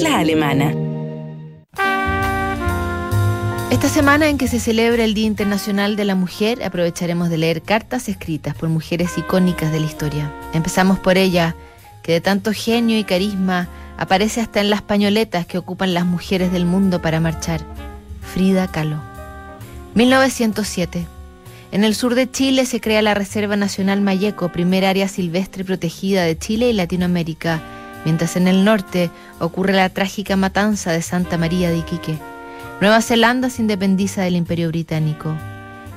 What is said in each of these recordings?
La alemana. Esta semana en que se celebra el Día Internacional de la Mujer, aprovecharemos de leer cartas escritas por mujeres icónicas de la historia. Empezamos por ella, que de tanto genio y carisma aparece hasta en las pañoletas que ocupan las mujeres del mundo para marchar. Frida Kahlo. 1907. En el sur de Chile se crea la Reserva Nacional Mayeco, primer área silvestre protegida de Chile y Latinoamérica mientras en el norte ocurre la trágica matanza de Santa María de Iquique. Nueva Zelanda se independiza del Imperio Británico.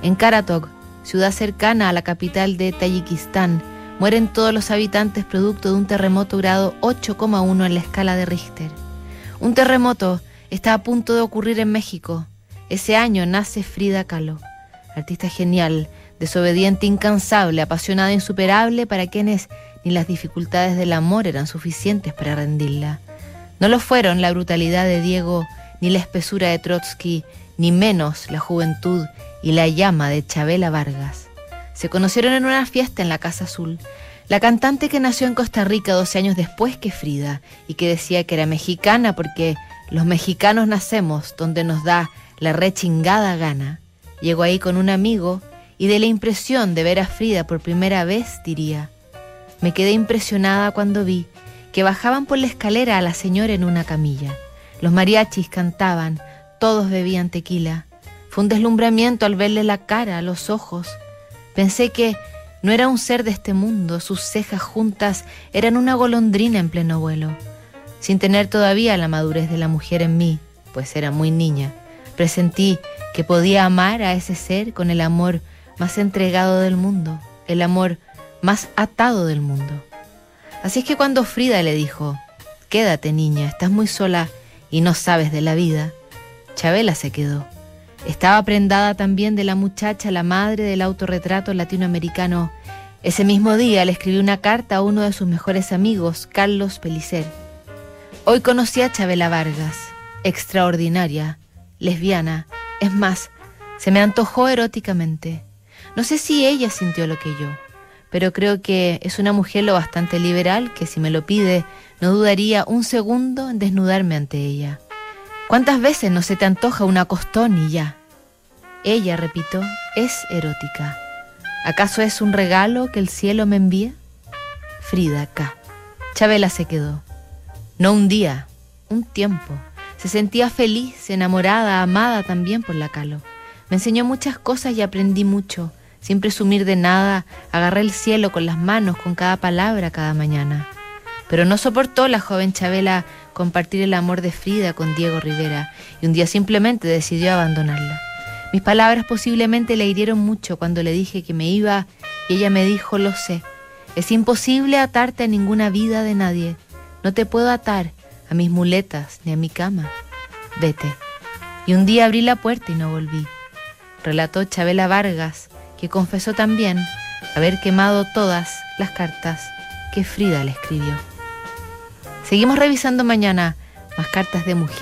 En Karatok, ciudad cercana a la capital de Tayikistán, mueren todos los habitantes producto de un terremoto grado 8,1 en la escala de Richter. Un terremoto está a punto de ocurrir en México. Ese año nace Frida Kahlo, artista genial, desobediente, incansable, apasionada, insuperable para quienes ni las dificultades del amor eran suficientes para rendirla. No lo fueron la brutalidad de Diego, ni la espesura de Trotsky, ni menos la juventud y la llama de Chabela Vargas. Se conocieron en una fiesta en la Casa Azul. La cantante que nació en Costa Rica 12 años después que Frida y que decía que era mexicana porque los mexicanos nacemos donde nos da la rechingada gana. Llegó ahí con un amigo y de la impresión de ver a Frida por primera vez diría, me quedé impresionada cuando vi que bajaban por la escalera a la señora en una camilla. Los mariachis cantaban, todos bebían tequila. Fue un deslumbramiento al verle la cara, los ojos. Pensé que no era un ser de este mundo, sus cejas juntas eran una golondrina en pleno vuelo. Sin tener todavía la madurez de la mujer en mí, pues era muy niña, presentí que podía amar a ese ser con el amor más entregado del mundo, el amor más atado del mundo. Así es que cuando Frida le dijo, quédate niña, estás muy sola y no sabes de la vida, Chabela se quedó. Estaba prendada también de la muchacha, la madre del autorretrato latinoamericano. Ese mismo día le escribió una carta a uno de sus mejores amigos, Carlos Pelicer. Hoy conocí a Chabela Vargas, extraordinaria, lesbiana, es más, se me antojó eróticamente. No sé si ella sintió lo que yo pero creo que es una mujer lo bastante liberal que si me lo pide, no dudaría un segundo en desnudarme ante ella. ¿Cuántas veces no se te antoja una costón y ya? Ella, repito, es erótica. ¿Acaso es un regalo que el cielo me envía? Frida, acá. Chabela se quedó. No un día, un tiempo. Se sentía feliz, enamorada, amada también por la Calo. Me enseñó muchas cosas y aprendí mucho sin presumir de nada, agarré el cielo con las manos, con cada palabra, cada mañana. Pero no soportó la joven Chabela compartir el amor de Frida con Diego Rivera y un día simplemente decidió abandonarla. Mis palabras posiblemente le hirieron mucho cuando le dije que me iba y ella me dijo, lo sé, es imposible atarte a ninguna vida de nadie. No te puedo atar a mis muletas ni a mi cama. Vete. Y un día abrí la puerta y no volví. Relató Chabela Vargas, que confesó también haber quemado todas las cartas que Frida le escribió. Seguimos revisando mañana más cartas de mujeres.